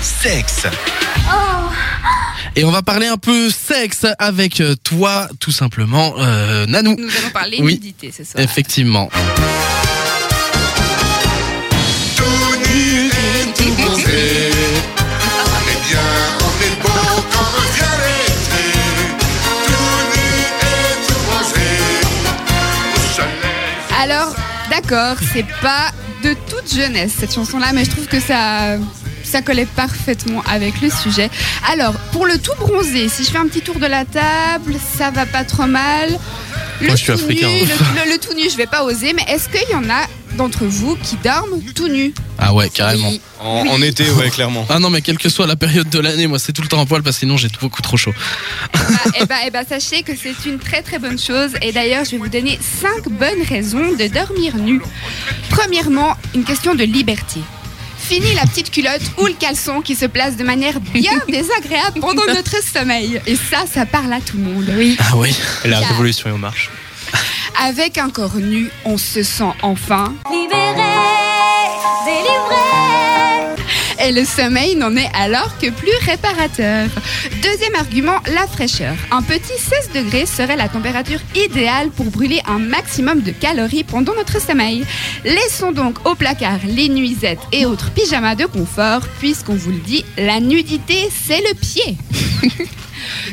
Sexe. Et on va parler un peu sexe avec euh, toi, tout simplement, euh, Nanou. Nous allons parler Oui. nudité ce soir. Effectivement. Tout nu et tout bronzé. Bien, on est beau quand vient l'été. Tout nu et tout bronzé. Au soleil. Alors, d'accord, c'est pas de toute jeunesse cette chanson-là, mais je trouve que ça, ça collait parfaitement avec le sujet. Alors, pour le tout bronzé, si je fais un petit tour de la table, ça va pas trop mal. Le Moi, je suis tout africain. Nu, le, le- le tout nu, je vais pas oser, mais est-ce qu'il y en a d'entre vous qui dorment tout nu? Ah ouais, carrément. Oui. En, Oui. en été, ouais, clairement. Ah non, mais quelle que soit la période de l'année, moi c'est tout le temps en poil parce que sinon j'ai beaucoup trop chaud. Ah, eh ben, eh ben, sachez que c'est une très très bonne chose. Et d'ailleurs, je vais vous donner cinq bonnes raisons de dormir nu. Premièrement, une question de liberté. Fini la petite culotte ou le caleçon qui se place de manière bien désagréable pendant notre sommeil. Et ça, ça parle à tout le monde. Oui. Ah oui. La révolution est en marche. Avec un corps nu, on se sent enfin. Libéré, délivré. Et le sommeil n'en est alors que plus réparateur. Deuxième argument, la fraîcheur. Un petit 16 degrés serait la température idéale pour brûler un maximum de calories pendant notre sommeil. Laissons donc au placard les nuisettes et autres pyjamas de confort, puisqu'on vous le dit, la nudité, c'est le pied.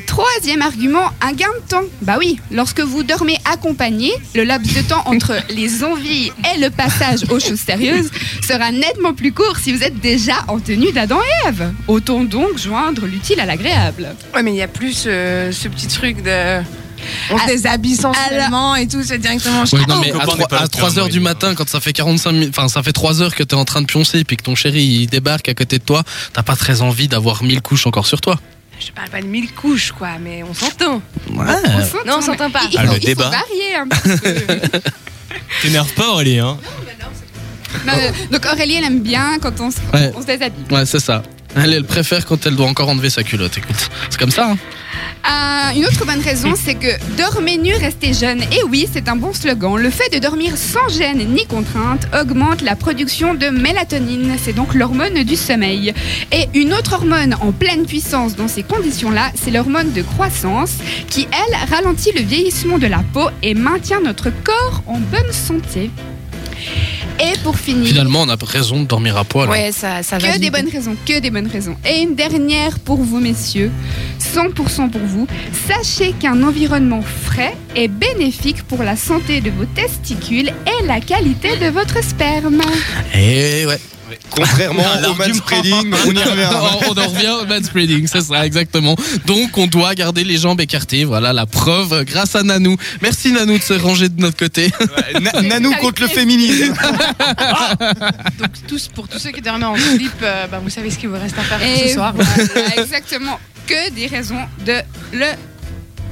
Troisième argument, un gain de temps. Bah oui, lorsque vous dormez accompagné, le laps de temps entre les envies et le passage aux choses sérieuses sera nettement plus court si vous êtes déjà en tenue d'Adam et Ève. Autant donc joindre l'utile à l'agréable. Ouais, mais il y a plus euh, ce petit truc de. On se Ah, déshabille sensuellement et tout, c'est directement. Ouais, non, mais à, n'est 3, pas le terme, 3 heures du matin, quand ça fait 45 minutes, enfin ça fait 3 heures que t'es en train de pioncer puis que ton chéri il débarque à côté de toi, t'as pas très envie d'avoir 1000 couches encore sur toi. Je parle pas de mille couches, quoi, mais on s'entend. Ouais. Non, on s'entend pas. Il Ah, faut, le il faut débat. varier un peu. T'énerve pas, Aurélie, hein Non, euh, donc Aurélie, elle aime bien quand on se, Ouais. on se déshabille. Ouais, c'est ça. Elle, elle préfère quand elle doit encore enlever sa culotte. Écoute, c'est comme ça. hein. Euh, une autre bonne raison, c'est que dormez nu, restez jeune. Et oui, c'est un bon slogan. Le fait de dormir sans gêne ni contrainte augmente la production de mélatonine. C'est donc l'hormone du sommeil. Et une autre hormone en pleine puissance dans ces conditions-là, c'est l'hormone de croissance qui, elle, ralentit le vieillissement de la peau et maintient notre corps en bonne santé. Et pour finir... Finalement, on a raison de dormir à poil. hein. Ouais, ça, ça Que valide. des bonnes raisons, que des bonnes raisons. Et une dernière pour vous, messieurs, 100% pour vous. Sachez qu'un environnement frais est bénéfique pour la santé de vos testicules et la qualité de votre sperme. Et ouais. Contrairement Un au manspreading, on y revient. on, on en revient au manspreading, c'est ça, exactement. Donc, on doit garder les jambes écartées. Voilà la preuve grâce à Nanou. Merci Nanou de se ranger de notre côté. Ouais, Na- Nanou contre le féminisme. Donc, tous, pour tous ceux qui dormaient en slip, euh, bah, vous savez ce qu'il vous reste à faire Et ce soir. voilà, exactement. Que des raisons de le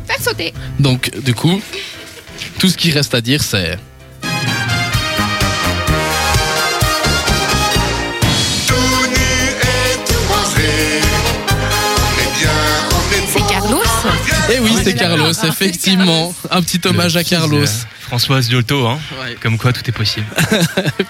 faire sauter. Donc, du coup, tout ce qui reste à dire, c'est. Oui, c'est Carlos, effectivement. Un petit hommage à Carlos. Françoise Giotto, hein. Ouais. Comme quoi tout est possible.